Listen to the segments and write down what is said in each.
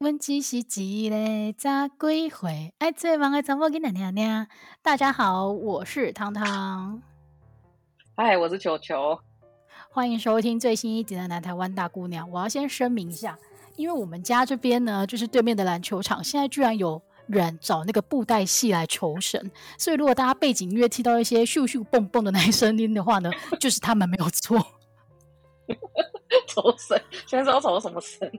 问只是一个早归回，爱最忙的张波给娘娘娘。大家好，我是汤汤。嗨，我是球球。欢迎收听最新一集的《南台湾大姑娘》。我要先声明一下，因为我们家这边呢，就是对面的篮球场，现在居然有人找那个布袋戏来求神，所以如果大家背景音乐听到一些咻咻蹦蹦的那些声音的话呢，就是他们没有错。求神，现在是要酬什么神？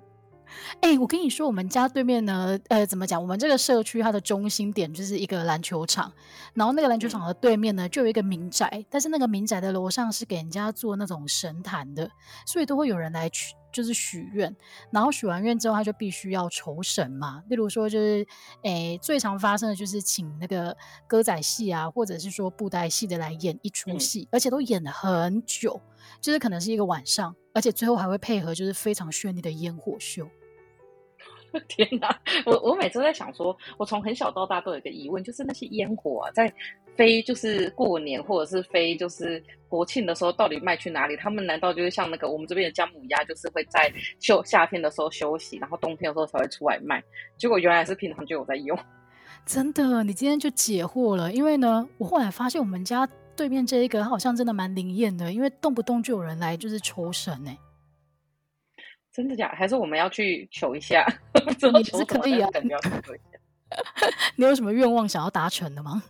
哎、欸，我跟你说，我们家对面呢，呃，怎么讲？我们这个社区它的中心点就是一个篮球场，然后那个篮球场的对面呢，就有一个民宅，但是那个民宅的楼上是给人家做那种神坛的，所以都会有人来许，就是许愿，然后许完愿之后，他就必须要酬神嘛。例如说，就是哎、欸，最常发生的就是请那个歌仔戏啊，或者是说布袋戏的来演一出戏，嗯、而且都演了很久，就是可能是一个晚上，而且最后还会配合就是非常绚丽的烟火秀。天哪！我我每次都在想说，我从很小到大都有一个疑问，就是那些烟火啊，在飞就是过年或者是飞就是国庆的时候，到底卖去哪里？他们难道就是像那个我们这边的姜母鸭，就是会在休夏天的时候休息，然后冬天的时候才会出来卖？结果原来是平常就有在用。真的，你今天就解惑了。因为呢，我后来发现我们家对面这一个好像真的蛮灵验的，因为动不动就有人来就是求神呢、欸。真的假的？还是我们要去求一下？你是可以啊，你有什么愿望想要达成的吗？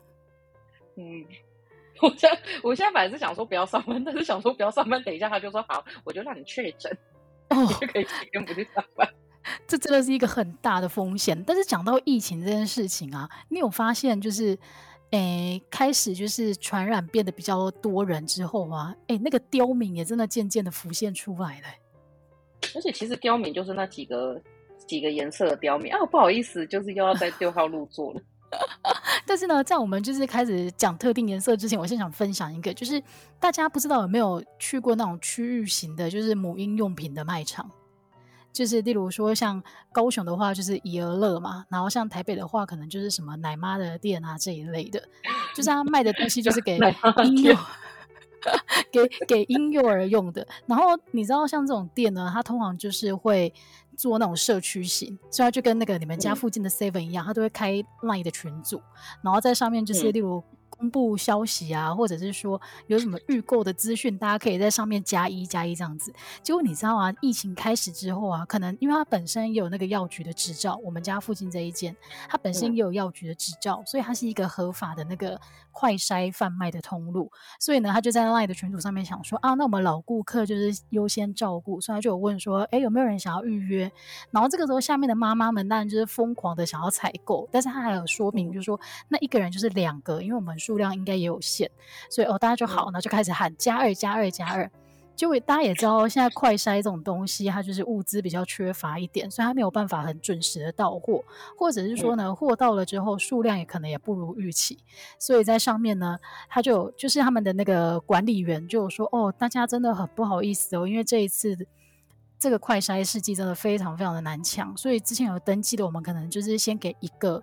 嗯，我现在我现在本来是想说不要上班，但是想说不要上班，等一下他就说好，我就让你确诊，哦，你就可以几天不去上班。这真的是一个很大的风险。但是讲到疫情这件事情啊，你有发现就是，诶，开始就是传染变得比较多人之后啊，诶，那个刁民也真的渐渐的浮现出来了。而且其实刁民就是那几个几个颜色的刁民啊，不好意思，就是又要在六号入座了。但是呢，在我们就是开始讲特定颜色之前，我先想分享一个，就是大家不知道有没有去过那种区域型的，就是母婴用品的卖场，就是例如说像高雄的话，就是怡儿乐嘛，然后像台北的话，可能就是什么奶妈的店啊这一类的，就是他卖的东西就是给 婴幼。给给婴幼儿用的，然后你知道像这种店呢，它通常就是会做那种社区型，所以它就跟那个你们家附近的 Seven 一样，它都会开 Line 的群组，然后在上面就是例如。公布消息啊，或者是说有什么预购的资讯，大家可以在上面加一加一这样子。结果你知道啊，疫情开始之后啊，可能因为它本身也有那个药局的执照，我们家附近这一间，它本身也有药局的执照，所以它是一个合法的那个快筛贩卖的通路。所以呢，他就在 LINE 的群组上面想说啊，那我们老顾客就是优先照顾，所以他就有问说，哎，有没有人想要预约？然后这个时候下面的妈妈们当然就是疯狂的想要采购，但是他还有说明，就是说那一个人就是两个，因为我们。数量应该也有限，所以哦，大家就好，那就开始喊加二加二加二。就大家也知道，现在快筛这种东西，它就是物资比较缺乏一点，所以它没有办法很准时的到货，或者是说呢，货到了之后数量也可能也不如预期。所以在上面呢，他就就是他们的那个管理员就说：“哦，大家真的很不好意思哦，因为这一次这个快筛试剂真的非常非常的难抢，所以之前有登记的，我们可能就是先给一个。”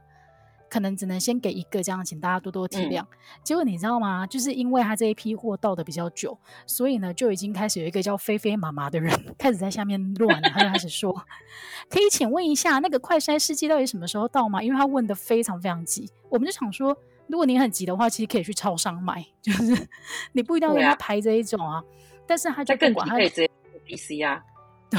可能只能先给一个，这样请大家多多体谅。嗯、结果你知道吗？就是因为他这一批货到的比较久，所以呢，就已经开始有一个叫菲菲妈妈的人开始在下面乱了。他就开始说：“ 可以请问一下，那个快筛试剂到底什么时候到吗？”因为他问的非常非常急。我们就想说，如果你很急的话，其实可以去超商买，就是 你不一定要跟他排这一种啊。啊但是他就不管可以直接 PC 啊。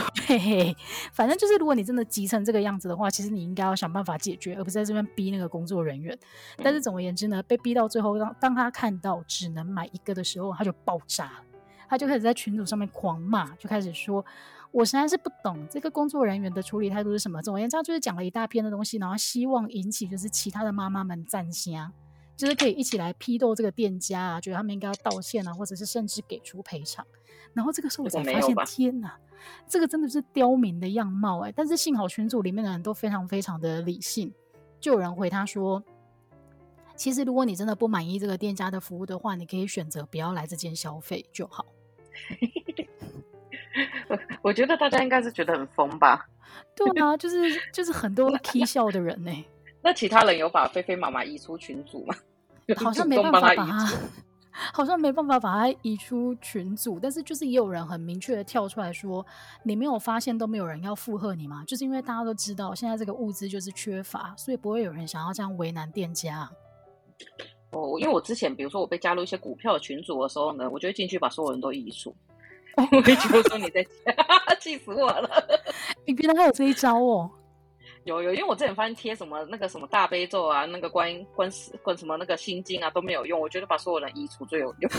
对，反正就是，如果你真的急成这个样子的话，其实你应该要想办法解决，而不是在这边逼那个工作人员。但是总而言之呢，被逼到最后，当当他看到只能买一个的时候，他就爆炸了，他就开始在群组上面狂骂，就开始说：“我实在是不懂这个工作人员的处理态度是什么。”总而言之，他就是讲了一大篇的东西，然后希望引起就是其他的妈妈们赞香，就是可以一起来批斗这个店家啊，觉得他们应该要道歉啊，或者是甚至给出赔偿。然后这个时候我才发现，天哪！这个真的是刁民的样貌哎，但是幸好群组里面的人都非常非常的理性，就有人回他说，其实如果你真的不满意这个店家的服务的话，你可以选择不要来这间消费就好。我我觉得大家应该是觉得很疯吧？对啊，就是就是很多 K 笑的人呢。那其他人有把菲菲妈妈移出群组吗？好像没办法把他。好像没办法把它移出群组，但是就是也有人很明确的跳出来说，你没有发现都没有人要附和你吗？就是因为大家都知道现在这个物资就是缺乏，所以不会有人想要这样为难店家。哦，因为我之前比如说我被加入一些股票的群组的时候呢，我就会进去把所有人都移除。我会觉得说你在家，气死我了！你原来还有这一招哦。有有，因为我之前发现贴什么那个什么大悲咒啊，那个观观世观什么那个心经啊都没有用，我觉得把所有人移除最有用。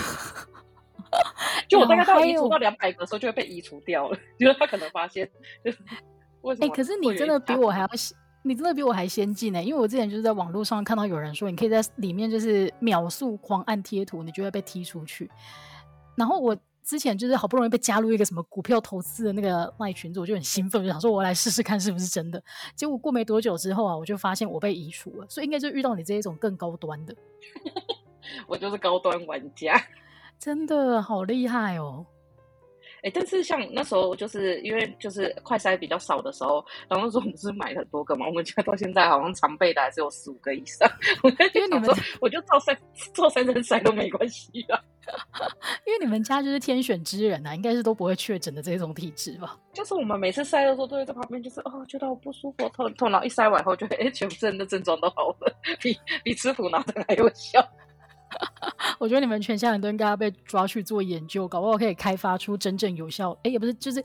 就我大概到移除到两百个的时候就会被移除掉了，因 为他可能发现就是为什么？哎、欸，可是你真的比我还要，你真的比我还先进呢、欸。因为我之前就是在网络上看到有人说，你可以在里面就是秒速狂按贴图，你就会被踢出去。然后我。之前就是好不容易被加入一个什么股票投资的那个卖群组，我就很兴奋，就想说我来试试看是不是真的。结果过没多久之后啊，我就发现我被移除了，所以应该就遇到你这一种更高端的。我就是高端玩家，真的好厉害哦。哎、欸，但是像那时候，就是因为就是快筛比较少的时候，然后那时候我们是买很多个嘛，我们家到现在好像常备的还是有十五个以上。我在想说，我就照三照三针筛都没关系啊。因为你们家就是天选之人啊，应该是都不会确诊的这种体质吧？就是我们每次塞的时候，都会在旁边，就是哦，觉得好不舒服，头痛，然后一塞完后，就会哎，全身的症状都好了，比比吃苦拿的还有效。我觉得你们全家人都应该要被抓去做研究，搞不好可以开发出真正有效，哎，也不是，就是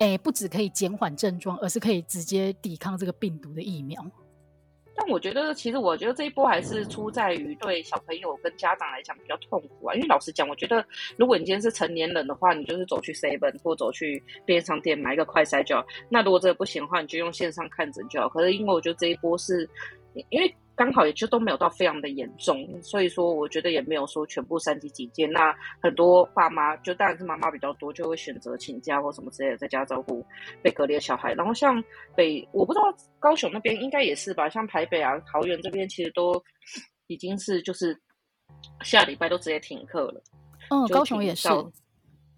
哎，不止可以减缓症状，而是可以直接抵抗这个病毒的疫苗。但我觉得，其实我觉得这一波还是出在于对小朋友跟家长来讲比较痛苦啊。因为老实讲，我觉得如果你今天是成年人的话，你就是走去 Seven 或走去便利商店买一个快筛就好。那如果这个不行的话，你就用线上看诊就好。可是因为我觉得这一波是，因为。刚好也就都没有到非常的严重，所以说我觉得也没有说全部三级警戒。那很多爸妈就当然是妈妈比较多，就会选择请假或什么之类的，在家照顾被隔离的小孩。然后像北，我不知道高雄那边应该也是吧，像台北啊、桃园这边其实都已经是就是下礼拜都直接停课了。嗯，高雄也是。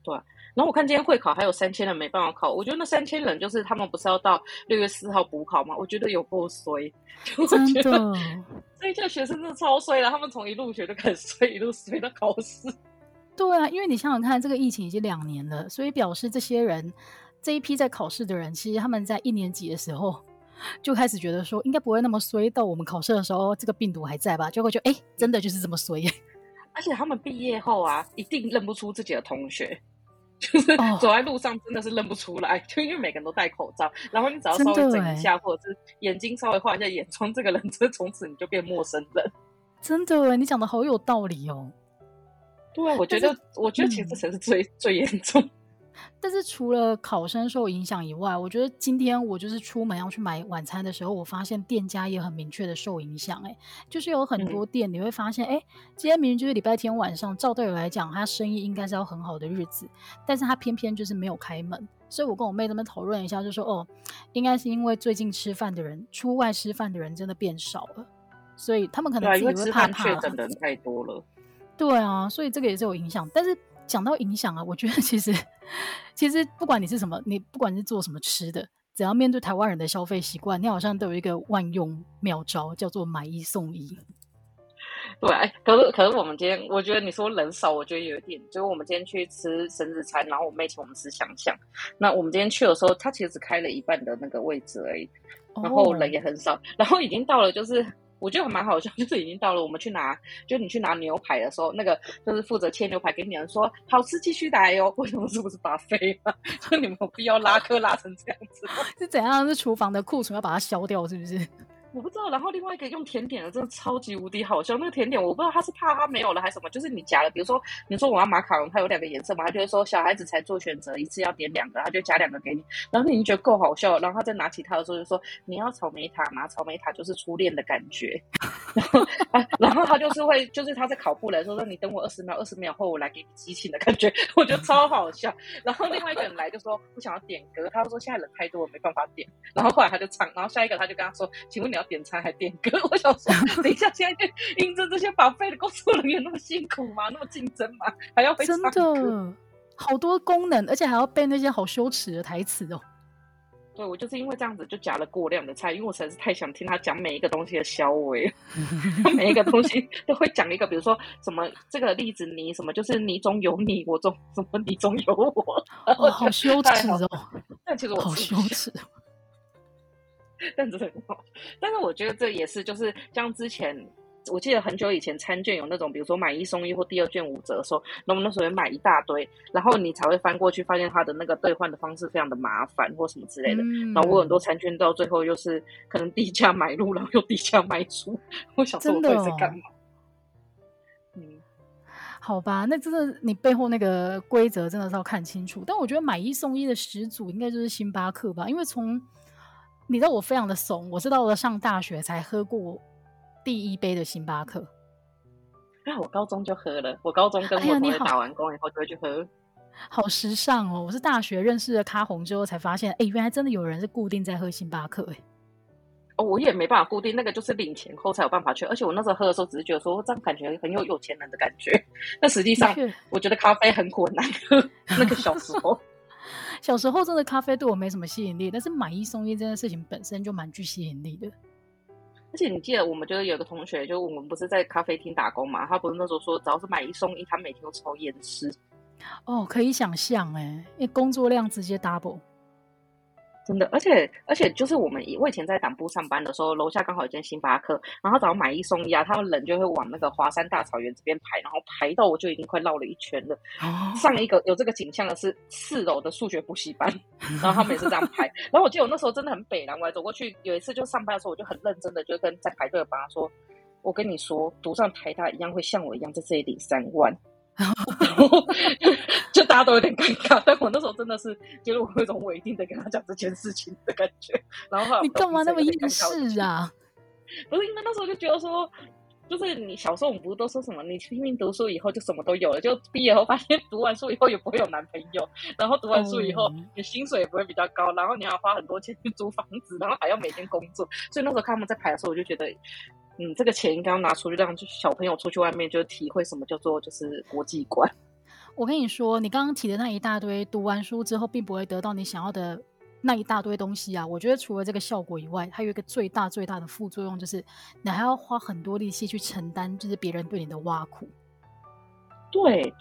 对。然后我看今天会考还有三千人没办法考，我觉得那三千人就是他们不是要到六月四号补考吗？我觉得有够衰，真的。所以这学生真的超衰了，他们从一入学就开始衰，一路衰到考试。对啊，因为你想想看，这个疫情已经两年了，所以表示这些人这一批在考试的人，其实他们在一年级的时候就开始觉得说，应该不会那么衰，到我们考试的时候这个病毒还在吧？结果就哎，真的就是这么衰。而且他们毕业后啊，一定认不出自己的同学。就是走在路上真的是认不出来，oh. 就因为每个人都戴口罩，然后你只要稍微整一下，或者是眼睛稍微画一下眼妆，这个人这从此你就变陌生人。真的，你讲的好有道理哦。对啊，我觉得，我觉得其实这才是最、嗯、最严重。但是除了考生受影响以外，我觉得今天我就是出门要去买晚餐的时候，我发现店家也很明确的受影响。哎，就是有很多店你会发现，哎、嗯，今天明明就是礼拜天晚上，照道理来讲，他生意应该是要很好的日子，但是他偏偏就是没有开门。所以我跟我妹他们讨论一下，就说哦，应该是因为最近吃饭的人，出外吃饭的人真的变少了，所以他们可能自己会怕怕。确诊的人太多了。对啊，所以这个也是有影响，但是。讲到影响啊，我觉得其实其实不管你是什么，你不管是做什么吃的，只要面对台湾人的消费习惯，你好像都有一个万用妙招，叫做买一送一。对，可是可是我们今天，我觉得你说人少，我觉得有一点，就是我们今天去吃生日餐，然后我妹请我们吃香香，那我们今天去的时候，他其实只开了一半的那个位置而已，然后人也很少，然后已经到了就是。我觉得还蛮好笑，就是已经到了我们去拿，就你去拿牛排的时候，那个就是负责切牛排给你的人说好吃继续来哟。为什么是不是把飞了？就你们有必要拉客拉成这样子？是怎样？是厨房的库存要把它消掉，是不是？我不知道，然后另外一个用甜点的真的超级无敌好笑。那个甜点我不知道他是怕他没有了还是什么，就是你夹了，比如说你说我要马卡龙，它有两个颜色嘛，他就会说小孩子才做选择，一次要点两个，他就夹两个给你。然后你觉得够好笑，然后他再拿起他的时候就说你要草莓塔吗？草莓塔就是初恋的感觉。然后啊，然后他就是会，就是他在考布来说说你等我二十秒，二十秒后我来给你激情的感觉，我觉得超好笑。然后另外一个人来就说不想要点歌，他说现在人太多，我没办法点。然后后来他就唱，然后下一个他就跟他说，请问你要点餐还点？歌，我想说，等一下，现在就应征这些 buffet 的工作人员那么辛苦吗？那么竞争吗？还要真的好多功能，而且还要背那些好羞耻的台词哦。对，我就是因为这样子就夹了过量的菜，因为我实在是太想听他讲每一个东西的消微，每一个东西都会讲一个，比如说什么这个例子你，什么就是你中有你，我中什么你中有我，哦，好羞耻哦！但其实我好羞耻，但是很好，但是我觉得这也是就是像之前。我记得很久以前餐券有那种，比如说买一送一或第二券五折的时候，那我们那时候会买一大堆，然后你才会翻过去发现它的那个兑换的方式非常的麻烦或什么之类的。嗯、然后我很多餐券到最后又是可能低价买入，然后又低价卖出。我想说我到底在干嘛？嗯，好吧，那真的你背后那个规则真的是要看清楚。但我觉得买一送一的始祖应该就是星巴克吧，因为从你知道我非常的怂，我是到了上大学才喝过。第一杯的星巴克，那我高中就喝了。我高中跟我同学打完工以后就会去喝。哎，好时尚哦！我是大学认识了咖红之后才发现，哎，原来真的有人是固定在喝星巴克哎。哦，我也没办法固定，那个就是领钱后才有办法去。而且我那时候喝的时候，只是觉得说这样感觉很有有钱人的感觉。但实际上，我觉得咖啡很苦难喝。那个小时候，小时候真的咖啡对我没什么吸引力，但是买一送一这件事情本身就蛮具吸引力的。而且你记得，我们就是有个同学，就我们不是在咖啡厅打工嘛？他不是那时候说，只要是买一送一，他每天都抽烟吃。哦，可以想象哎，因为工作量直接 double。真的，而且而且就是我们我以前在党部上班的时候，楼下刚好有间星巴克，然后早上买一送一啊，他们人就会往那个华山大草原这边排，然后排到我就已经快绕了一圈了。哦、上一个有这个景象的是四楼的数学补习班，然后他们也是这样排。然后我记得我那时候真的很北，然我还走过去，有一次就上班的时候，我就很认真的就跟在排队的爸爸说：“我跟你说，读上台大一样会像我一样在这里领三万。”然后就大家都有点尴尬，但我那时候真的是觉得我有一种我一定得跟他讲这件事情的感觉。然后，后你干嘛那么硬是啊？不是因为那时候就觉得说，就是你小时候我们不是都说什么，你拼命读书以后就什么都有了，就毕业后发现读完书以后也不会有男朋友，然后读完书以后你薪水也不会比较高，然后你要花很多钱去租房子，然后还要每天工作，所以那时候他们在排的时候，我就觉得。嗯，这个钱应该要拿出去，让就小朋友出去外面就体会什么叫做就是国际观。我跟你说，你刚刚提的那一大堆，读完书之后并不会得到你想要的那一大堆东西啊。我觉得除了这个效果以外，还有一个最大最大的副作用，就是你还要花很多力气去承担，就是别人对你的挖苦。对，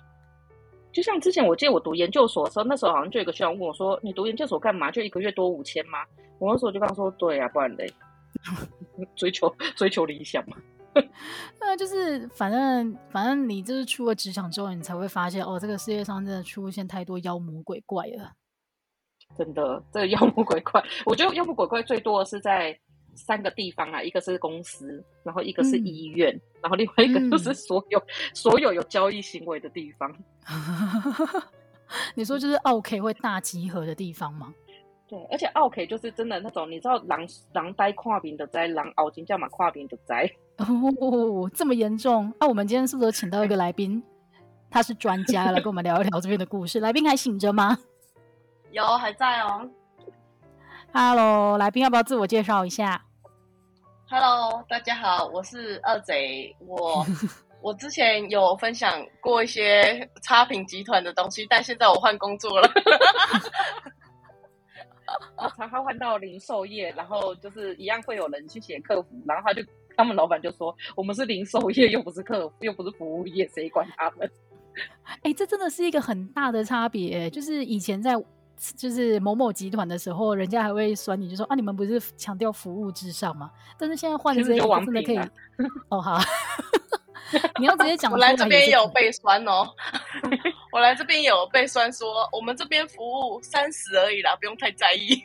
就像之前我记得我读研究所的时候，那时候好像就有个学长问我说：“你读研究所干嘛？就一个月多五千吗？”我那时候就跟他说：“对啊，不然嘞。”追求追求理想嘛，那就是反正反正你就是出了职场之后，你才会发现哦，这个世界上真的出现太多妖魔鬼怪了。真的，这个妖魔鬼怪，我觉得妖魔鬼怪最多的是在三个地方啊，一个是公司，然后一个是医院，嗯、然后另外一个就是所有、嗯、所有有交易行为的地方。你说就是奥 K 会大集合的地方吗？对，而且奥 K 就是真的那种，你知道狼狼呆跨饼的灾，狼熬金叫嘛跨饼的灾哦，这么严重？那、啊、我们今天是不是请到一个来宾？他是专家来跟我们聊一聊这边的故事。来宾还醒着吗？有，还在哦。Hello，来宾要不要自我介绍一下？Hello，大家好，我是二贼。我 我之前有分享过一些差评集团的东西，但现在我换工作了。然后他换到零售业，然后就是一样会有人去写客服，然后他就他们老板就说：“我们是零售业，又不是客服，又不是服务业，谁管他们？”哎，这真的是一个很大的差别。就是以前在就是某某集团的时候，人家还会酸你，就说：“啊，你们不是强调服务至上吗？”但是现在换的这个真的可以哦，好。你要直接讲，我来这边也有被酸哦。我来这边也有被酸说，我们这边服务三十而已啦，不用太在意。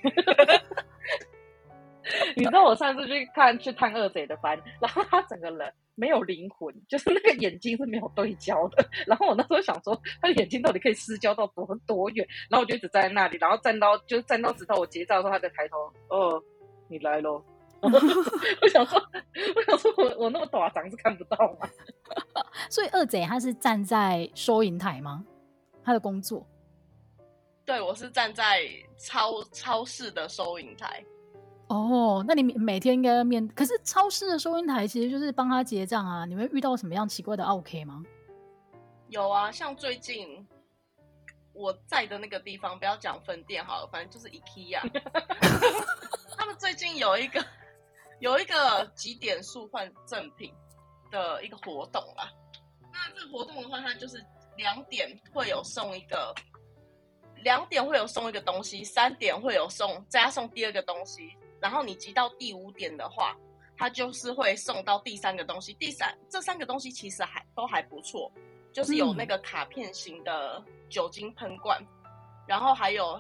你知道我上次去看去探二贼的班，然后他整个人没有灵魂，就是那个眼睛是没有对焦的。然后我那时候想说，他的眼睛到底可以失焦到多多远？然后我就一直站在那里，然后站到就站到直到我结账的时候，他才抬头，哦，你来喽。我想说，我想说我我那么短，长是看不到吗？所以二贼他是站在收银台吗？他的工作？对，我是站在超超市的收银台。哦，那你每天应该要面，可是超市的收银台其实就是帮他结账啊。你们遇到什么样奇怪的 OK 吗？有啊，像最近我在的那个地方，不要讲分店好了，反正就是 IKEA。他们最近有一个有一个几点数换赠品的一个活动啊。那这个活动的话，它就是两点会有送一个，两点会有送一个东西，三点会有送加送第二个东西，然后你集到第五点的话，它就是会送到第三个东西。第三这三个东西其实还都还不错，就是有那个卡片型的。酒精喷罐，然后还有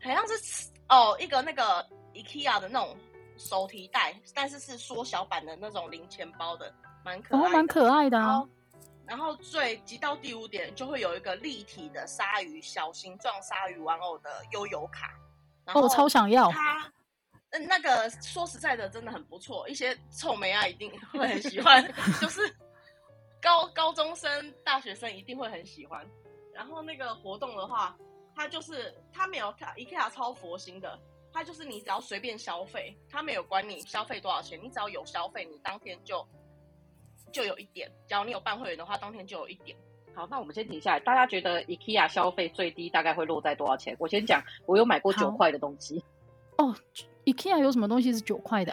好像是哦一个那个 IKEA 的那种手提袋，但是是缩小版的那种零钱包的，蛮可爱的，哦，蛮可爱的啊。然后最集到第五点就会有一个立体的鲨鱼小形状鲨鱼玩偶的悠游卡，然后我超想要它。嗯，那个说实在的，真的很不错，一些臭美啊一定会很喜欢，就是高高中生、大学生一定会很喜欢。然后那个活动的话，它就是它没有它 IKEA 超佛心的，它就是你只要随便消费，它没有管你消费多少钱，你只要有消费，你当天就就有一点。只要你有办会员的话，当天就有一点。好，那我们先停下来，大家觉得 IKEA 消费最低大概会落在多少钱？我先讲，我有买过九块的东西。哦，IKEA 有什么东西是九块的？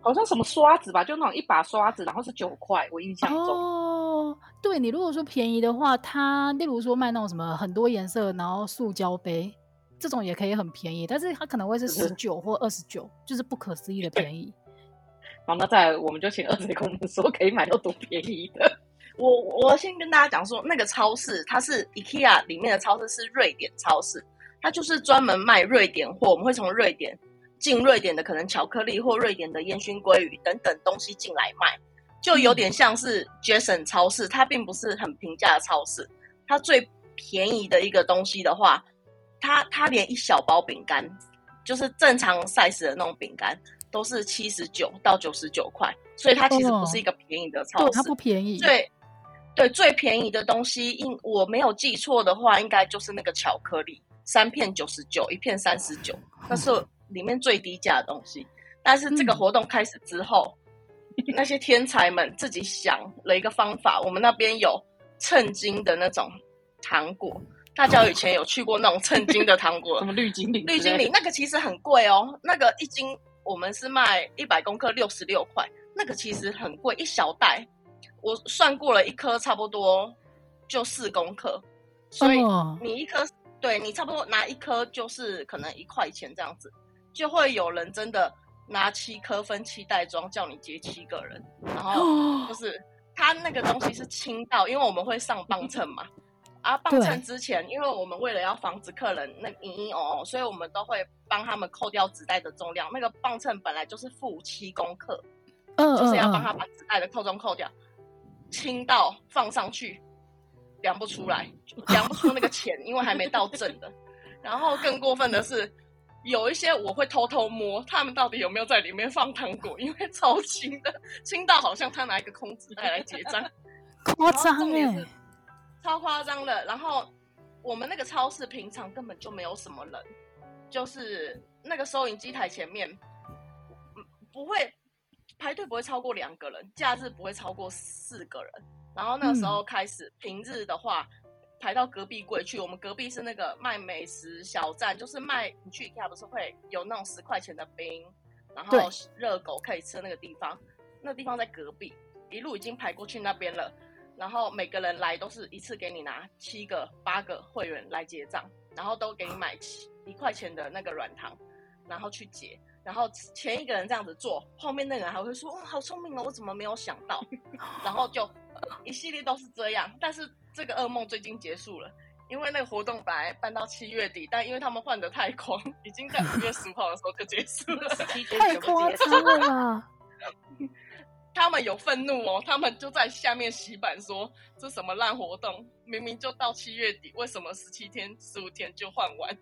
好像什么刷子吧，就那种一把刷子，然后是九块，我印象中。哦，对，你如果说便宜的话，它例如说卖那种什么很多颜色，然后塑胶杯这种也可以很便宜，但是它可能会是十九或二十九，就是不可思议的便宜。好，那再来我们就请二姐跟我们说可以买到多便宜的。我我先跟大家讲说，那个超市它是 IKEA 里面的超市，是瑞典超市，它就是专门卖瑞典货，我们会从瑞典。进瑞典的可能巧克力或瑞典的烟熏鲑鱼等等东西进来卖，就有点像是 Jason 超市，它并不是很平价的超市。它最便宜的一个东西的话，它它连一小包饼干，就是正常 size 的那种饼干，都是七十九到九十九块，所以它其实不是一个便宜的超市。哦、它不便宜。对对，最便宜的东西，应我没有记错的话，应该就是那个巧克力，三片九十九，一片三十九，那是。里面最低价的东西，但是这个活动开始之后，嗯、那些天才们自己想了一个方法。我们那边有称斤的那种糖果，大家以前有去过那种称斤的糖果？什么绿精灵？绿精灵那个其实很贵哦，那个一斤我们是卖一百公克六十六块，那个其实很贵，一小袋我算过了，一颗差不多就四公克，所以你一颗对你差不多拿一颗就是可能一块钱这样子。就会有人真的拿七颗分七袋装，叫你接七个人，然后就是他那个东西是轻到，因为我们会上磅秤嘛，啊，磅秤之前，因为我们为了要防止客人那嘤嘤哦哦，所以我们都会帮他们扣掉纸袋的重量。那个磅秤本来就是负七公克，嗯，就是要帮他把纸袋的扣重扣掉，轻到放上去量不出来，量不出那个钱，因为还没到正的。然后更过分的是。有一些我会偷偷摸，他们到底有没有在里面放糖果？因为超轻的，轻到好像他拿一个空纸袋来结账，夸张耶，超夸张的。然后我们那个超市平常根本就没有什么人，就是那个收银机台前面，不会排队不会超过两个人，假日不会超过四个人。然后那个时候开始，嗯、平日的话。排到隔壁柜去，我们隔壁是那个卖美食小站，就是卖你去 IKEA 不是会有那种十块钱的冰，然后热狗可以吃的那个地方，那个地方在隔壁，一路已经排过去那边了。然后每个人来都是一次给你拿七个八个会员来结账，然后都给你买七一块钱的那个软糖，然后去结。然后前一个人这样子做，后面那个人还会说：“哇，好聪明哦，我怎么没有想到？” 然后就一系列都是这样，但是。这个噩梦最近结束了，因为那个活动本来办到七月底，但因为他们换的太狂，已经在五月十五号的时候就结束了。太夸张了！他们有愤怒哦，他们就在下面洗版说：“这什么烂活动？明明就到七月底，为什么十七天、十五天就换完？”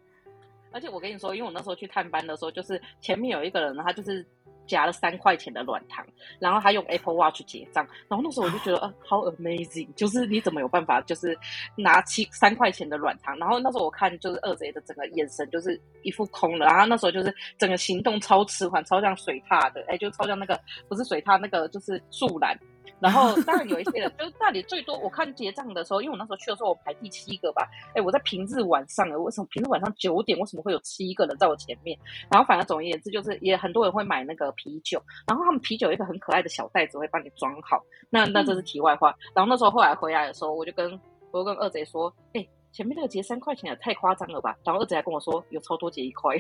而且我跟你说，因为我那时候去探班的时候，就是前面有一个人，他就是。夹了三块钱的软糖，然后他用 Apple Watch 结账，然后那时候我就觉得，呃，好 amazing，就是你怎么有办法，就是拿七三块钱的软糖，然后那时候我看就是二贼的整个眼神就是一副空了，然后那时候就是整个行动超迟缓，超像水獭的，哎，就超像那个不是水獭那个就是树懒，然后 当然有一些人，就是那里最多我看结账的时候，因为我那时候去的时候我排第七个吧，哎，我在平日晚上，为什么平日晚上九点为什么会有七个人在我前面？然后反正总而言之就是也很多人会买那个啤酒，然后他们啤酒有一个很可爱的小袋子会帮你装好。那那这是题外话。然后那时候后来回来的时候，我就跟我就跟二贼说，哎，前面那个结三块钱也太夸张了吧？然后二贼还跟我说有超多结一块。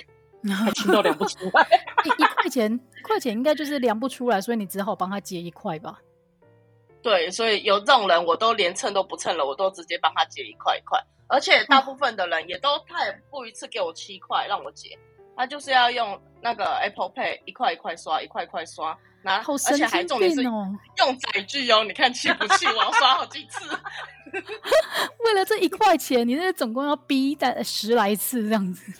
还听都量不出来，一一块钱，一块钱应该就是量不出来，所以你只好帮他结一块吧。对，所以有这种人，我都连称都不称了，我都直接帮他结一块一块。而且大部分的人也都，他也不一次给我七块让我结，他就是要用那个 Apple Pay 一块一块刷，一块一块刷，然后而且还重点是用载具哦，你看气不气？我要刷好几次，为了这一块钱，你这总共要逼带十来次这样子。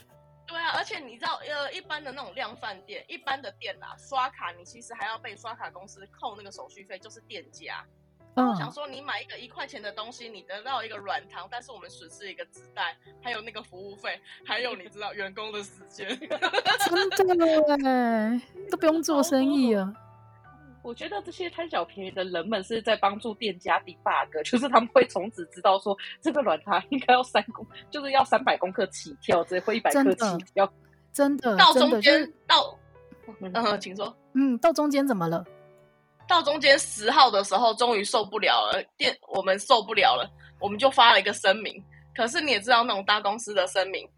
对啊，而且你知道，呃，一般的那种量贩店，一般的店啊，刷卡你其实还要被刷卡公司扣那个手续费，就是店家。嗯，我想说，你买一个一块钱的东西，你得到一个软糖，但是我们损失一个纸袋，还有那个服务费，还有你知道员工的时间，真的哎，都不用做生意啊。我觉得这些贪小便宜的人们是在帮助店家 debug，就是他们会从此知道说这个软糖应该要三公，就是要三百公克起跳，这会一百克起跳，真的到中间到，嗯，请说，嗯，到中间怎么了？到中间十号的时候，终于受不了了，店我们受不了了，我们就发了一个声明。可是你也知道那种大公司的声明。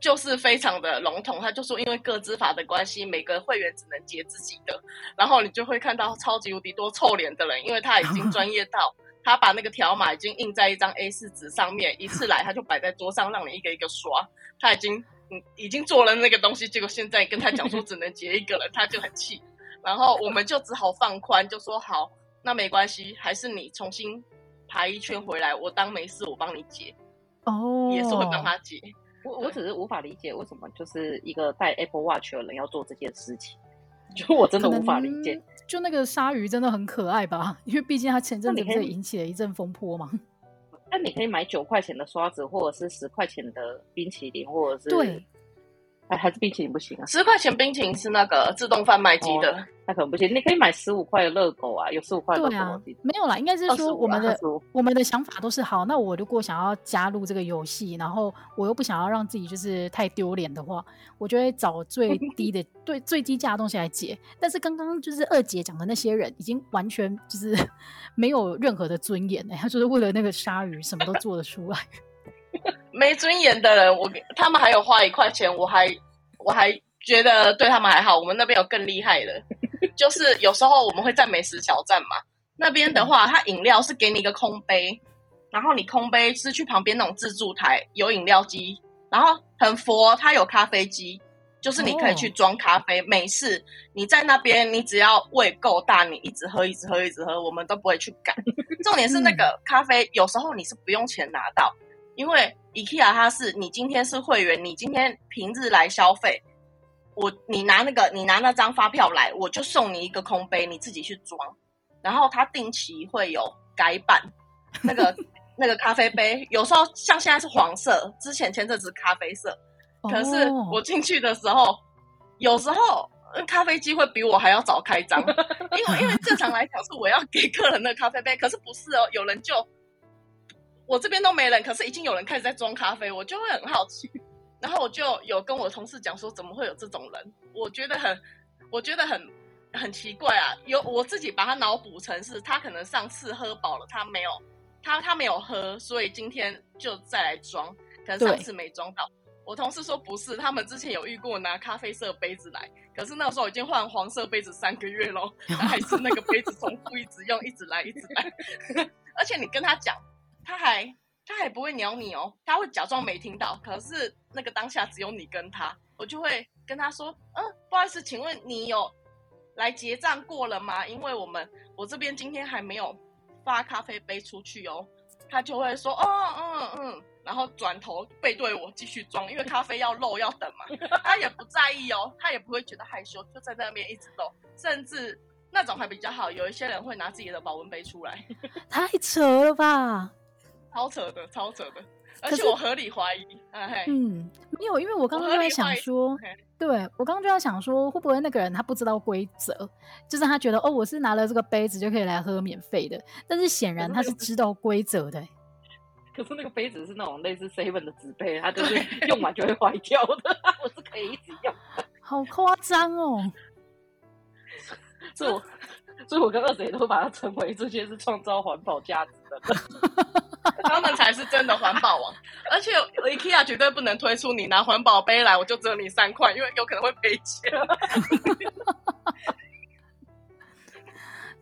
就是非常的笼统，他就说因为个资法的关系，每个会员只能结自己的，然后你就会看到超级无敌多臭脸的人，因为他已经专业到，他把那个条码已经印在一张 A 四纸上面，一次来他就摆在桌上让你一个一个刷，他已经嗯已经做了那个东西，结果现在跟他讲说只能结一个人，他就很气，然后我们就只好放宽，就说好，那没关系，还是你重新排一圈回来，我当没事，我帮你结，哦，也是会帮他结。我我只是无法理解为什么就是一个戴 Apple Watch 的人要做这件事情，就我真的无法理解。就那个鲨鱼真的很可爱吧？因为毕竟它前阵子不是引起了一阵风波嘛。那你可以买九块钱的刷子，或者是十块钱的冰淇淋，或者是对。还还是冰淇淋不行啊！十块钱冰淇淋是那个自动贩卖机的，哦，那可能不行。你可以买十五块的热狗啊，有十五块的。对啊，没有啦，应该是说我们的我们的想法都是好。那我如果想要加入这个游戏，然后我又不想要让自己就是太丢脸的话，我就会找最低的 对最低价的东西来解。但是刚刚就是二姐讲的那些人，已经完全就是 没有任何的尊严哎，他就是为了那个鲨鱼什么都做得出来。没尊严的人，我他们还有花一块钱，我还我还觉得对他们还好。我们那边有更厉害的，就是有时候我们会在美食小站嘛，那边的话，它饮料是给你一个空杯，然后你空杯是去旁边那种自助台有饮料机，然后很佛，它有咖啡机，就是你可以去装咖啡，美式。你在那边，你只要胃够大，你一直喝，一直喝，一直喝，我们都不会去赶。重点是那个咖啡，有时候你是不用钱拿到。因为 IKEA 它是你今天是会员，你今天平日来消费，我你拿那个你拿那张发票来，我就送你一个空杯，你自己去装。然后它定期会有改版，那个 那个咖啡杯，有时候像现在是黄色，之前前阵子咖啡色。可是我进去的时候，有时候咖啡机会比我还要早开张，因为因为正常来讲是我要给客人的咖啡杯，可是不是哦，有人就。我这边都没人，可是已经有人开始在装咖啡，我就会很好奇，然后我就有跟我同事讲说，怎么会有这种人？我觉得很，我觉得很很奇怪啊。有我自己把他脑补成是他可能上次喝饱了，他没有他他没有喝，所以今天就再来装，可能上次没装到。我同事说不是，他们之前有遇过拿咖啡色杯子来，可是那时候已经换黄色杯子三个月咯，他还是那个杯子重复一直用，一直来一直来，而且你跟他讲。他还他还不会鸟你哦，他会假装没听到。可是那个当下只有你跟他，我就会跟他说：“嗯，不好意思，请问你有来结账过了吗？因为我们我这边今天还没有发咖啡杯出去哦。”他就会说：“哦，嗯嗯。”然后转头背对我继续装，因为咖啡要漏要等嘛。他也不在意哦，他也不会觉得害羞，就在那边一直漏。甚至那种还比较好，有一些人会拿自己的保温杯出来，太扯了吧！超扯的，超扯的，而且我合理怀疑，嗯，没有，因为我刚刚就在想说，对我刚刚就在想说，会不会那个人他不知道规则，就是他觉得哦，我是拿了这个杯子就可以来喝免费的，但是显然他是知道规则的。可是那个杯子是那种类似 seven 的纸杯，它就是用完就会坏掉的，我是可以一直用。好夸张哦！所以我，所以我跟二姐都把它称为这些是创造环保价值的人。他们才是真的环保王，而且 IKEA 绝对不能推出你拿环保杯来，我就折你三块，因为有可能会赔钱。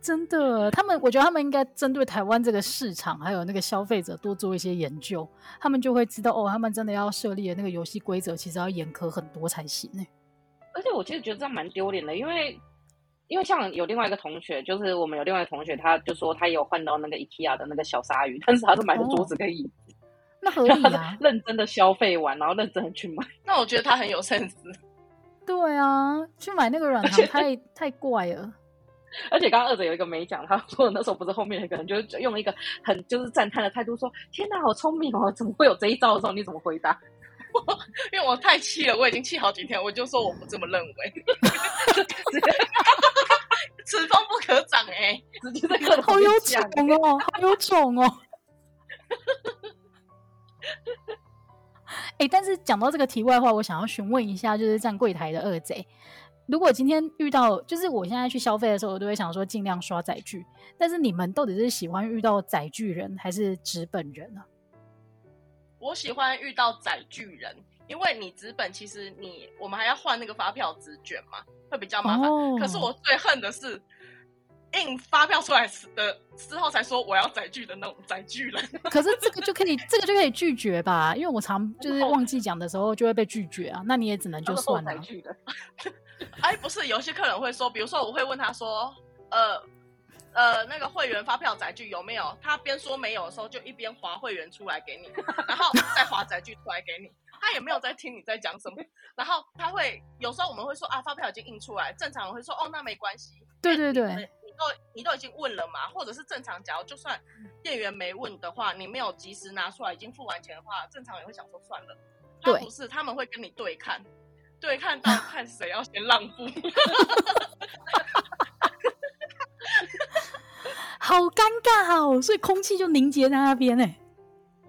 真的，他们我觉得他们应该针对台湾这个市场，还有那个消费者多做一些研究，他们就会知道哦，他们真的要设立的那个游戏规则，其实要严苛很多才行呢。而且我其实觉得这样蛮丢脸的，因为。因为像有另外一个同学，就是我们有另外一个同学，他就说他有换到那个 IKEA 的那个小鲨鱼，但是他是买的桌子跟椅子，哦、那合理啊，认真的消费完，然后认真的去买。那我觉得他很有 sense。对啊，去买那个软糖太太怪了。而且刚刚二者有一个没讲，他说那时候不是后面一个人就是用一个很就是赞叹的态度说：“天哪，好聪明哦，怎么会有这一招的时候，你怎么回答？”因为我太气了，我已经气好几天，我就说我不这么认为。此风不可长哎、欸，直接在个好有种哦，好有种哦。哎、欸，但是讲到这个题外话，我想要询问一下，就是站柜台的二贼，如果今天遇到，就是我现在去消费的时候，我都会想说尽量刷载具。但是你们到底是喜欢遇到载具人还是纸本人呢？我喜欢遇到载具人，因为你纸本其实你我们还要换那个发票纸卷嘛，会比较麻烦。Oh. 可是我最恨的是印发票出来的之后才说我要载具的那种载具人。可是这个就可以，这个就可以拒绝吧？因为我常 就是忘记讲的时候就会被拒绝啊。那你也只能就算了。载具的，哎，不是，有些客人会说，比如说我会问他说，呃。呃，那个会员发票载具有没有？他边说没有的时候，就一边划会员出来给你，然后再划载具出来给你。他也没有在听你在讲什么。然后他会有时候我们会说啊，发票已经印出来，正常人会说哦，那没关系。对对对，你都你都已经问了嘛，或者是正常，假如就算店员没问的话，你没有及时拿出来，已经付完钱的话，正常也会想说算了。他不是，他们会跟你对看，对看到 看谁要先让步。好尴尬哦，所以空气就凝结在那边哎，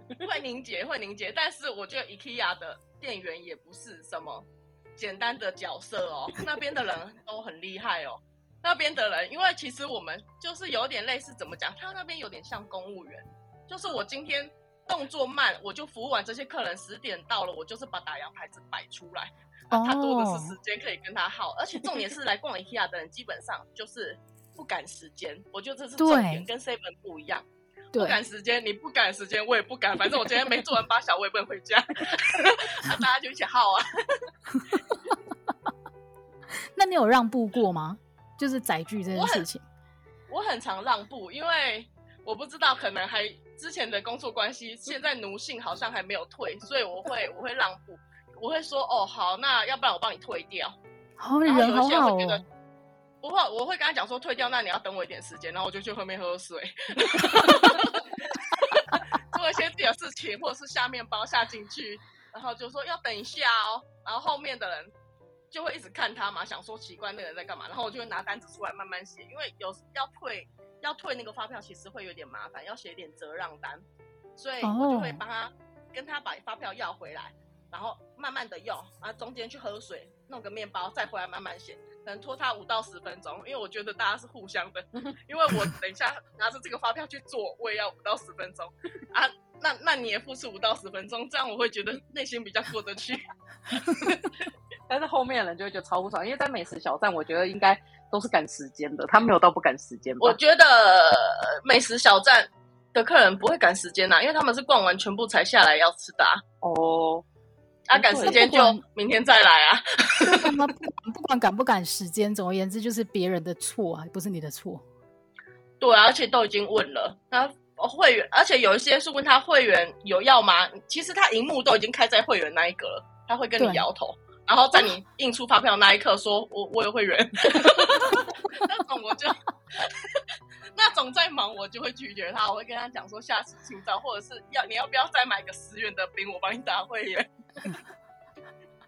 会凝结，会凝结。但是我觉得 IKEA 的店员也不是什么简单的角色哦，那边的人都很厉害哦。那边的人，因为其实我们就是有点类似，怎么讲？他那边有点像公务员，就是我今天动作慢，我就服务完这些客人，十点到了，我就是把打烊牌子摆出来，啊，他多的是时间可以跟他耗。而且重点是来逛 IKEA 的人，基本上就是。不赶时间，我觉得这是重点，跟 seven 不一样。不赶时间，你不赶时间，我也不赶。反正我今天没做完八小，我也不能回家。那大家就一起耗啊。那你有让步过吗？就是载具这件事情我，我很常让步，因为我不知道，可能还之前的工作关系，现在奴性好像还没有退，所以我会我会让步，我会说哦好，那要不然我帮你退掉。好人好好哦。不会，我会跟他讲说退掉，那你要等我一点时间，然后我就去后面喝水，做一些自己的事情，或者是下面包下进去，然后就说要等一下哦，然后后面的人就会一直看他嘛，想说奇怪那个人在干嘛，然后我就会拿单子出来慢慢写，因为有要退要退那个发票，其实会有点麻烦，要写点折让单，所以我就会帮他跟他把发票要回来，然后慢慢的用，然后中间去喝水，弄个面包，再回来慢慢写。能拖他五到十分钟，因为我觉得大家是互相的。因为我等一下拿着这个发票去做，我也要五到十分钟啊。那那你也付出五到十分钟，这样我会觉得内心比较过得去。但是后面的人就会觉得超不爽，因为在美食小站，我觉得应该都是赶时间的，他没有到不赶时间。我觉得美食小站的客人不会赶时间呐、啊，因为他们是逛完全部才下来要吃的、啊。哦。啊，赶时间就明天再来啊！不管赶不赶时间，总而言之就是别人的错啊，不是你的错。对啊，而且都已经问了，那会员，而且有一些是问他会员有要吗？其实他荧幕都已经开在会员那一格了，他会跟你摇头，然后在你 印出发票那一刻说：“我我有会员。”那种我就，那种忙再忙，我就会拒绝他。我会跟他讲说，下次请早，或者是要你要不要再买个十元的冰，我帮你打会员。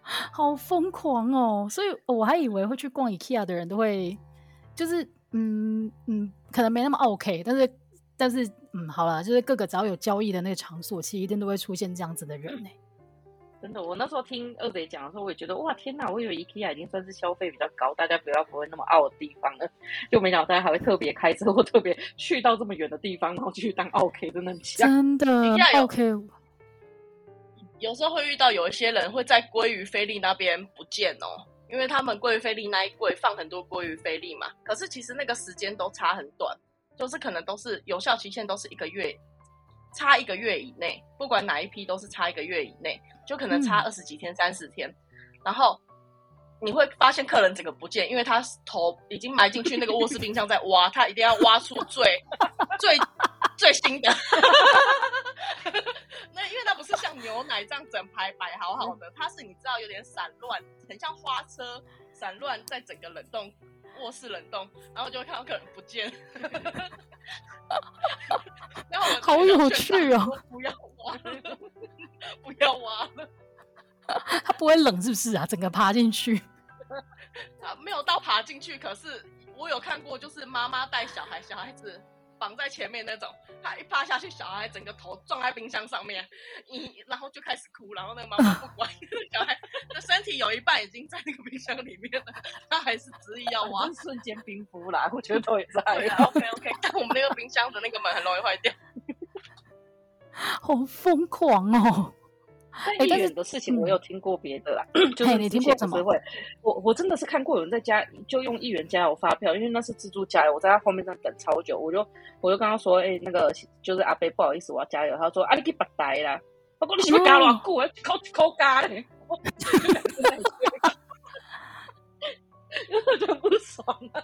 好疯狂哦！所以我还以为会去逛 IKEA 的人都会，就是嗯嗯，可能没那么 OK，但是但是嗯，好了，就是各个只要有交易的那个场所，其实一定都会出现这样子的人呢。真的，我那时候听二贼讲的时候，我也觉得哇天哪！我以为 IKEA 已经算是消费比较高，大家不要不会那么傲的地方了，就没想到大家还会特别开车或特别去到这么远的地方，然后去当 OK，真的很强。真的 OK。有时候会遇到有一些人会在鲑鱼菲力那边不见哦，因为他们鲑鱼菲力那一柜放很多鲑鱼菲力嘛，可是其实那个时间都差很短，就是可能都是有效期限都是一个月，差一个月以内，不管哪一批都是差一个月以内，就可能差二十几天、三十天，然后你会发现客人整个不见，因为他头已经埋进去那个卧室冰箱在挖，他一定要挖出最 最最新的。那因为它不是像牛奶这样整排摆好好的，它是你知道有点散乱，很像花车散乱在整个冷冻卧室冷冻，然后就会看到客人不见，然后我好有趣哦！不要挖，不要挖了，它不会冷是不是啊？整个爬进去，啊，没有到爬进去，可是我有看过，就是妈妈带小孩，小孩子。绑在前面那种，他一趴下去，小孩整个头撞在冰箱上面，一然后就开始哭，然后那个妈妈不管，小孩的身体有一半已经在那个冰箱里面了，他还是执意要挖，瞬间冰敷啦，我觉得都也在。对啊，OK OK，但我们那个冰箱的那个门很容易坏掉，好疯狂哦。太远的事情我有听过别的啦，嗯、就是你听过什么？我我真的是看过有人在家就用一元加油发票，因为那是自助加油，我在他后面在等超久，我就我就跟他说，哎、欸，那个就是阿伯不好意思，我要加油。他说，啊，你去白呆啦，我说你是不是加偌久？我扣扣加嘞，我 就不爽啊，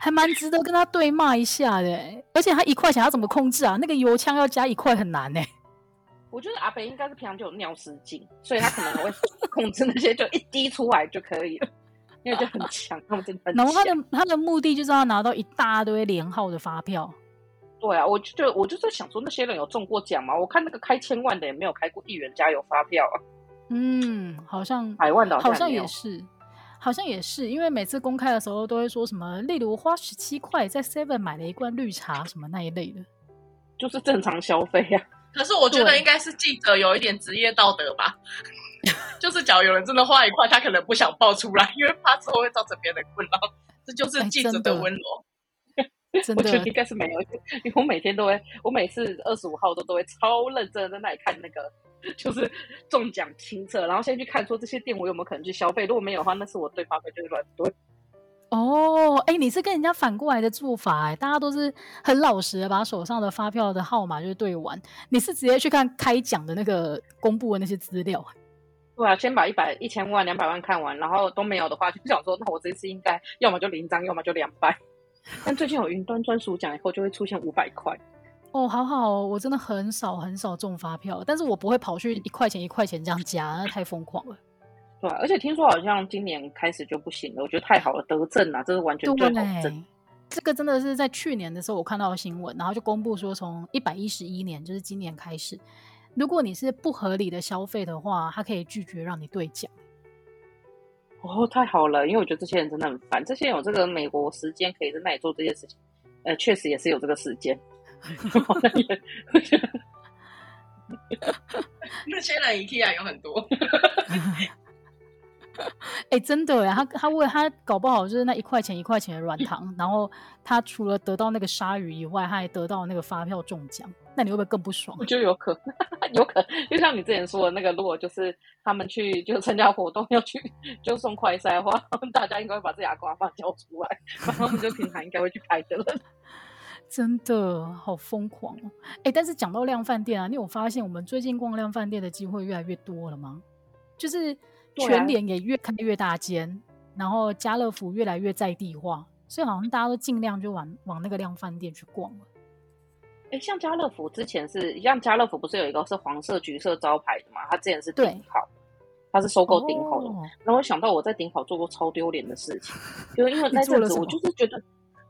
还蛮值得跟他对骂一下的，而且他一块钱要怎么控制啊？那个油枪要加一块很难呢。我觉得阿北应该是平常就有尿失禁，所以他可能会控制那些，就一滴出来就可以了，因为就很强，他们真的很强。然后他的他的目的就是要拿到一大堆连号的发票。对啊，我就觉得我就在想说，那些人有中过奖吗？我看那个开千万的也没有开过一元加油发票啊。嗯，好像百万的好像，好像也是，好像也是，因为每次公开的时候都会说什么，例如花十七块在 Seven 买了一罐绿茶什么那一类的，就是正常消费呀、啊。可是我觉得应该是记者有一点职业道德吧，就是假如有人真的画一块，他可能不想爆出来，因为怕之后会造成别人的困扰。这就是记者的温柔。真的，我觉得应该是没有，因为我每天都会，我每次二十五号都都会超认真的在那里看那个，就是中奖清测，然后先去看说这些店我有没有可能去消费，如果没有的话，那是我对发票就是乱对。哦，哎，你是跟人家反过来的做法哎，大家都是很老实的把手上的发票的号码就是对完，你是直接去看开奖的那个公布的那些资料。对啊，先把一百、一千万、两百万看完，然后都没有的话，就想说，那我这次应该要么就零张，要么就两百。但最近有云端专属奖以后，就会出现五百块。哦，好好哦，我真的很少很少中发票，但是我不会跑去一块钱一块钱这样加，那太疯狂了。对，而且听说好像今年开始就不行了，我觉得太好了，德政啊，这是完全最好的。这个真的是在去年的时候我看到的新闻，然后就公布说，从一百一十一年，就是今年开始，如果你是不合理的消费的话，他可以拒绝让你兑奖。哦，太好了，因为我觉得这些人真的很烦，这些人有这个美国时间可以在那里做这些事情，呃，确实也是有这个时间。那些人 IKEA 有很多。哎、欸，真的哎，他他为他搞不好就是那一块钱一块钱的软糖，然后他除了得到那个鲨鱼以外，他还得到那个发票中奖，那你会不会更不爽？我觉得有可能，有可能，就像你之前说的那个，如果就是他们去就参加活动要去就送快筛的话，大家应该会把这哑瓜发交出来，然后我们就平常应该会去排的了。真的好疯狂哦！哎、欸，但是讲到量饭店啊，你有发现我们最近逛量饭店的机会越来越多了吗？就是。全联也越开越大间，啊、然后家乐福越来越在地化，所以好像大家都尽量就往往那个量贩店去逛了。哎，像家乐福之前是像家乐福不是有一个是黄色橘色招牌的嘛？它之前是顶好，它是收购顶好的。然后我想到我在顶好做过超丢脸的事情，就因为 那阵子我就是觉得。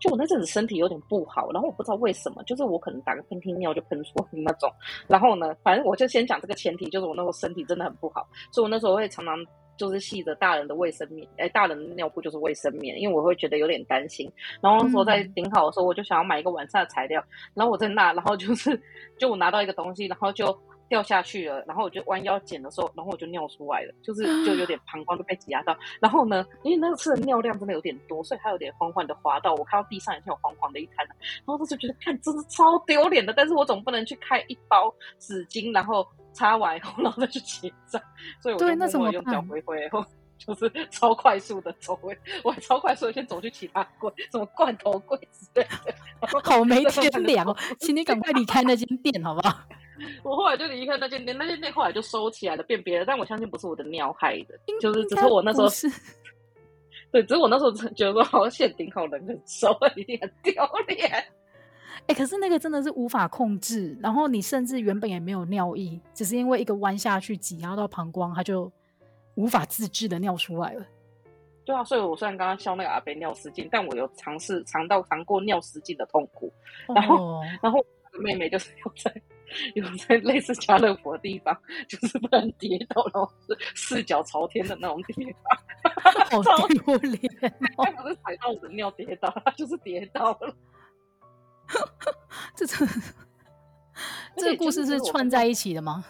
就我那阵子身体有点不好，然后我不知道为什么，就是我可能打个喷嚏尿就喷出来那种。然后呢，反正我就先讲这个前提，就是我那时候身体真的很不好，所以我那时候会常常就是系着大人的卫生棉，哎，大人的尿布就是卫生棉，因为我会觉得有点担心。然后那时候在顶好的时候，我就想要买一个晚上的材料，然后我在那，然后就是 就我拿到一个东西，然后就。掉下去了，然后我就弯腰捡的时候，然后我就尿出来了，就是 就有点膀胱就被挤压到。然后呢，因为那个次的尿量真的有点多，所以它有点缓缓的滑到我看到地上已经有黄黄的一滩了。然后我就觉得看真的超丢脸的，但是我总不能去开一包纸巾，然后擦完以后然后再去结账，所以我就默默用脚回回，然后就是超快速的走回，我还超快速的先走去其他柜，什么罐头柜之类的。好没 天良哦，请你赶快离开那间店好不好？我后来就离开那间店，那间店后来就收起来了，变别的。但我相信不是我的尿害的，就是只是我那时候，对，只是我那时候 觉得说好像现顶好人很熟，一定很丢脸。哎、欸，可是那个真的是无法控制，然后你甚至原本也没有尿意，只是因为一个弯下去挤压到膀胱，它就无法自制的尿出来了。对啊，所以我虽然刚刚笑那个阿贝尿失禁，但我有尝试尝到尝过尿失禁的痛苦。然后，哦、然后妹妹就是又在。有在类似家乐福的地方，就是不能跌倒，然后是四脚朝天的那种地方，好丢脸！他不是踩到我的尿跌倒，他就是跌倒了。这这这个故事是串在一起的吗？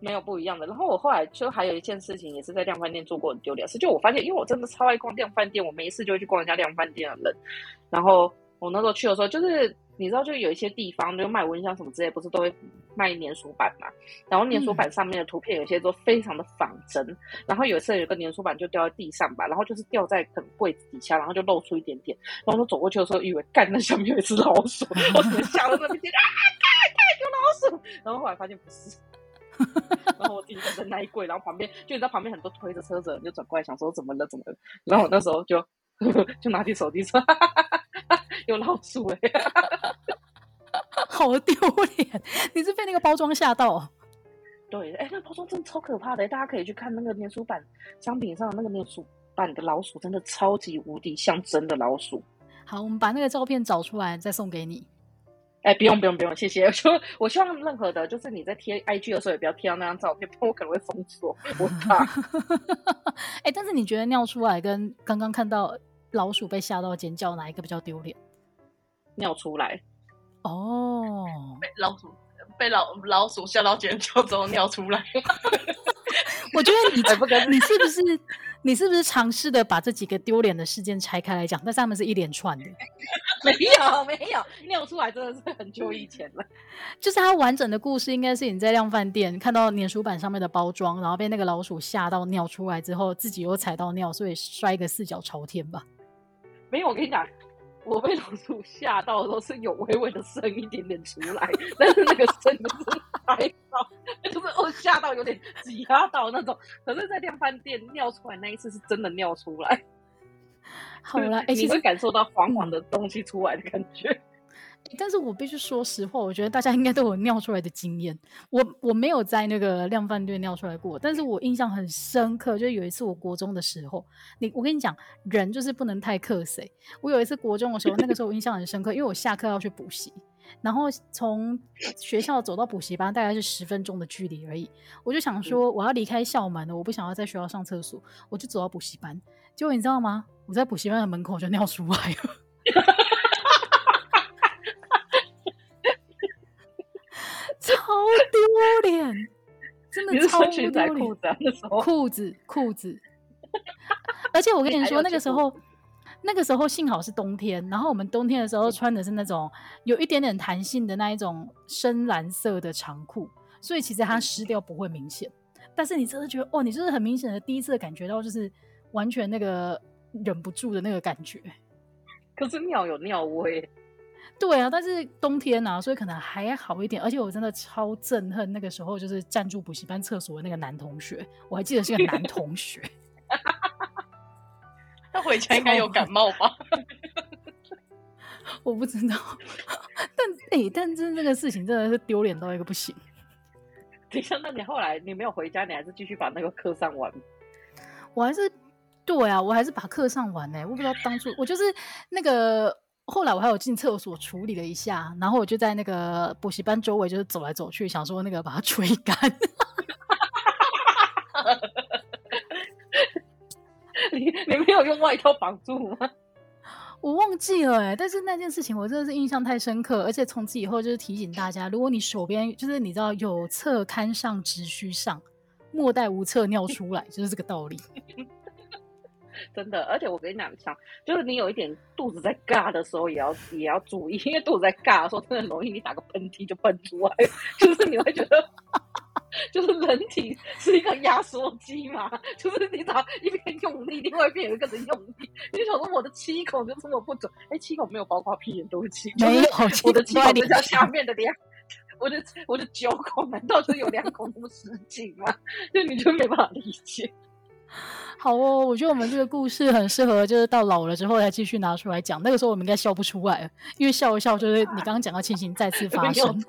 没有不一样的。然后我后来就还有一件事情，也是在量贩店做过很丢脸的事，就我发现，因为我真的超爱逛量贩店，我没事就会去逛人家量贩店的人。然后我那时候去的时候，就是。你知道，就有一些地方就卖蚊香什么之类，不是都会卖粘鼠板嘛？然后粘鼠板上面的图片有些都非常的仿真。嗯、然后有一次有个粘鼠板就掉在地上吧，然后就是掉在可能柜子底下，然后就露出一点点。然后我走过去的时候，以为干那下面有一只老鼠，我怎么吓到那边啊，干干有老鼠！然后后来发现不是。然后我自己在那一柜，然后旁边就你知道旁边很多推着车子，就转过来想说怎么了怎么了。然后我那时候就 就拿起手机说。有老鼠哎、欸，好丢脸！你是被那个包装吓到？对，哎、欸，那包装真的超可怕的、欸，大家可以去看那个粘鼠板商品上的那个粘鼠板的老鼠，真的超级无敌像真的老鼠。好，我们把那个照片找出来再送给你。哎、欸，不用不用不用，谢谢。我说，我希望任何的，就是你在贴 IG 的时候，也不要贴到那张照片，不然我可能会封锁。我怕。哎、欸，但是你觉得尿出来跟刚刚看到老鼠被吓到尖叫，哪一个比较丢脸？尿出来哦，被老鼠被老老鼠吓到尖叫之后尿出来。我觉得你不你是不是你是不是尝试的把这几个丢脸的事件拆开来讲？但是他们是一连串的。没有没有，尿出来真的是很久以前了。就是它完整的故事，应该是你在量贩店看到粘鼠板上面的包装，然后被那个老鼠吓到尿出来之后，自己又踩到尿，所以摔个四脚朝天吧。没有，我跟你讲。我被老鼠吓到的时候是有微微的声一点点出来，但是那个声就是还好，就是哦吓到有点挤压到那种。可是，在量贩店尿出来那一次是真的尿出来。好了，哎、欸，你会感受到黄黄的东西出来的感觉。但是我必须说实话，我觉得大家应该都有尿出来的经验。我我没有在那个量贩店尿出来过，但是我印象很深刻，就有一次我国中的时候，你我跟你讲，人就是不能太克谁。我有一次国中的时候，那个时候我印象很深刻，因为我下课要去补习，然后从学校走到补习班大概是十分钟的距离而已。我就想说，我要离开校门了，我不想要在学校上厕所，我就走到补习班。结果你知道吗？我在补习班的门口就尿出来了。超丢脸，真的超丢脸。裤子、啊、裤子，裤子。而且我跟你说，那个时候，那个时候幸好是冬天，然后我们冬天的时候穿的是那种有一点点弹性的那一种深蓝色的长裤，所以其实它湿掉不会明显。但是你真的觉得，哦，你就是很明显的第一次感觉到，就是完全那个忍不住的那个感觉。可是尿有尿味。对啊，但是冬天啊，所以可能还好一点。而且我真的超憎恨那个时候，就是站住补习班厕所的那个男同学。我还记得是个男同学。他回家应该有感冒吧？我不知道。但哎、欸，但是这个事情真的是丢脸到一个不行。等一下，那你后来你没有回家，你还是继续把那个课上完？我还是对啊，我还是把课上完呢。我不知道当初我就是那个，后来我还有进厕所处理了一下，然后我就在那个补习班周围就是走来走去，想说那个把它吹干。你你没有用外套绑住吗？我忘记了哎、欸，但是那件事情我真的是印象太深刻，而且从此以后就是提醒大家，如果你手边就是你知道有厕刊上直须上，莫待无厕尿出来，就是这个道理。真的，而且我跟你讲，像就是你有一点肚子在尬的时候，也要也要注意，因为肚子在尬的时候，真的容易你打个喷嚏就喷出来，就是你会觉得。就是人体是一个压缩机嘛，就是你打一边用力，另外一边也跟着用力。你想说我的七孔就这么不准？哎、欸，七孔没有包括屁眼，对不起，没有，我的七孔比较下面的两，我的我的九孔难道就有两孔那么使劲吗？就你就没办法理解。好哦，我觉得我们这个故事很适合，就是到老了之后再继续拿出来讲。那个时候我们应该笑不出来，因为笑一笑就是你刚刚讲到情形再次 发生。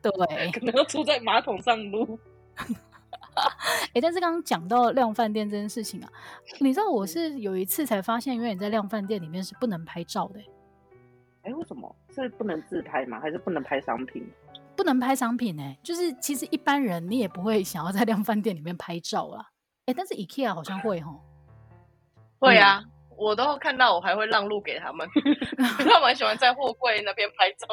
对，可能要出在马桶上撸。哎、欸，但是刚刚讲到量饭店这件事情啊，你知道我是有一次才发现，因为你在量饭店里面是不能拍照的。哎、欸，为什么？是不能自拍吗？还是不能拍商品？不能拍商品哎、欸，就是其实一般人你也不会想要在量饭店里面拍照啦。哎、欸，但是 IKEA 好像会齁。会啊，嗯、我都看到，我还会让路给他们 他们很喜欢在货柜那边拍照。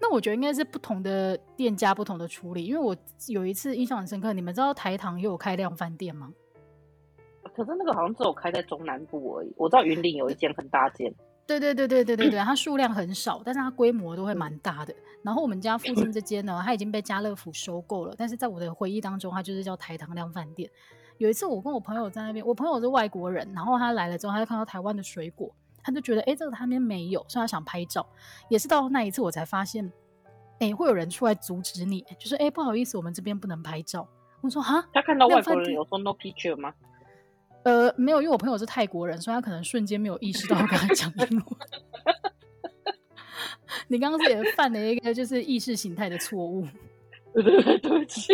那我觉得应该是不同的店家不同的处理，因为我有一次印象很深刻，你们知道台糖也有开量贩店吗？可是那个好像只有开在中南部而已，我知道云林有一间很大间。对对对对对对对，它数量很少，但是它规模都会蛮大的。然后我们家附近这间呢，它已经被家乐福收购了，但是在我的回忆当中，它就是叫台糖量饭店。有一次我跟我朋友在那边，我朋友是外国人，然后他来了之后，他就看到台湾的水果。他就觉得，哎、欸，这个他那边没有，所以他想拍照。也是到那一次，我才发现，哎、欸，会有人出来阻止你，就是，哎、欸，不好意思，我们这边不能拍照。我说，哈，他看到外国人有说 no picture 吗？呃，没有，因为我朋友是泰国人，所以他可能瞬间没有意识到我跟他讲英文。你刚刚是也犯了一个就是意识形态的错误。对对对，对不起。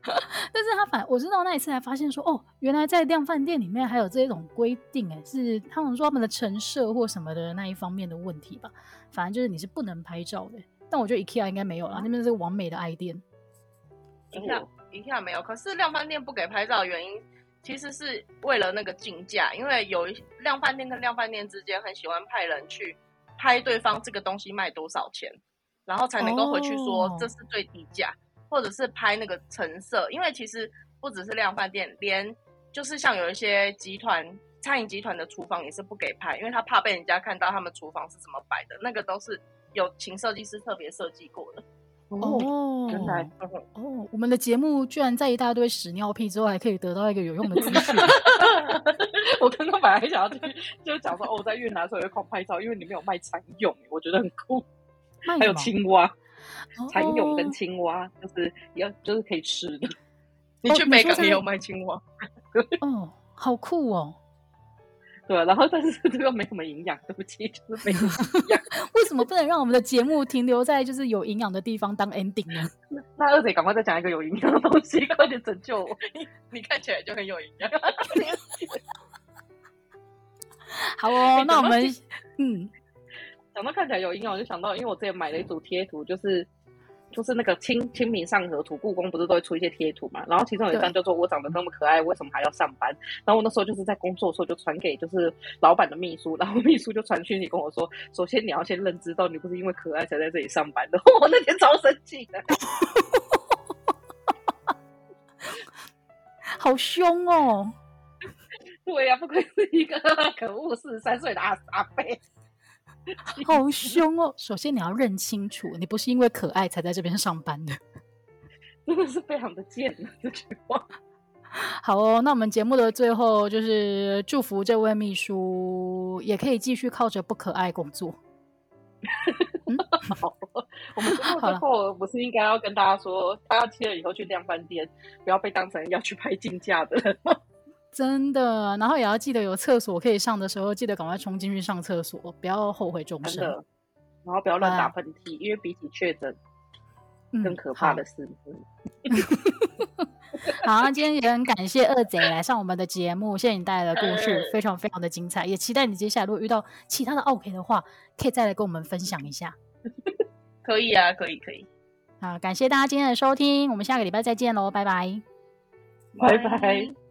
但是他反，我知道那一次才发现说，哦，原来在量饭店里面还有这种规定，哎，是他们说他们的陈设或什么的那一方面的问题吧。反正就是你是不能拍照的。但我觉得 IKEA 应该没有啦，那边是完美的爱店。IKEA IKEA 没有，可是量饭店不给拍照的原因，其实是为了那个竞价，因为有一量贩店跟量贩店之间很喜欢派人去拍对方这个东西卖多少钱，然后才能够回去说这是最低价。哦或者是拍那个成色，因为其实不只是量贩店，连就是像有一些集团餐饮集团的厨房也是不给拍，因为他怕被人家看到他们厨房是怎么摆的，那个都是有请设计师特别设计过的。哦，原来哦，我们的节目居然在一大堆屎尿屁之后，还可以得到一个有用的资讯。我刚刚本来想要去，就讲说哦，我在越南的时候有狂拍照，因为里面有卖蚕蛹，我觉得很酷，还有青蛙。蚕蛹跟青蛙就是要就是可以吃的。你去美港也有卖青蛙哦，好酷哦。对，然后但是 这个没什么营养，对不起，就是没什么营养。为什么不能让我们的节目停留在就是有营养的地方当 ending 呢？那二姐赶快再讲一个有营养的东西，快点拯救我！你看起来就很有营养。好哦，那我们嗯。想到看起来有营养，我就想到，因为我之前买了一组贴图，就是就是那个清清明上河图，故宫不是都会出一些贴图嘛？然后其中有一张就说我长得那么可爱，为什么还要上班？然后我那时候就是在工作的时候就传给就是老板的秘书，然后 秘书就传讯息跟我说，首先你要先认知到你不是因为可爱才在这里上班的。我那天超生气的，好凶哦！对呀、啊，不愧是一个可恶四十三岁的阿阿伯。好凶哦！首先你要认清楚，你不是因为可爱才在这边上班的，真的是非常的贱这句话。好哦，那我们节目的最后就是祝福这位秘书也可以继续靠着不可爱工作。嗯、好，我们最后不是应该要跟大家说，他要去了以后去量饭店，不要被当成要去拍竞价的人吗？真的，然后也要记得有厕所可以上的时候，记得赶快冲进去上厕所，不要后悔终生。然后不要乱打喷嚏，啊、因为比起确诊更可怕的是。嗯、好，今天也很感谢二贼来上我们的节目，谢谢你带来的故事，非常非常的精彩，也期待你接下来如果遇到其他的 OK 的话，可以再来跟我们分享一下。可以啊，可以可以。好，感谢大家今天的收听，我们下个礼拜再见喽，拜拜，拜拜。